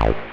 Ow.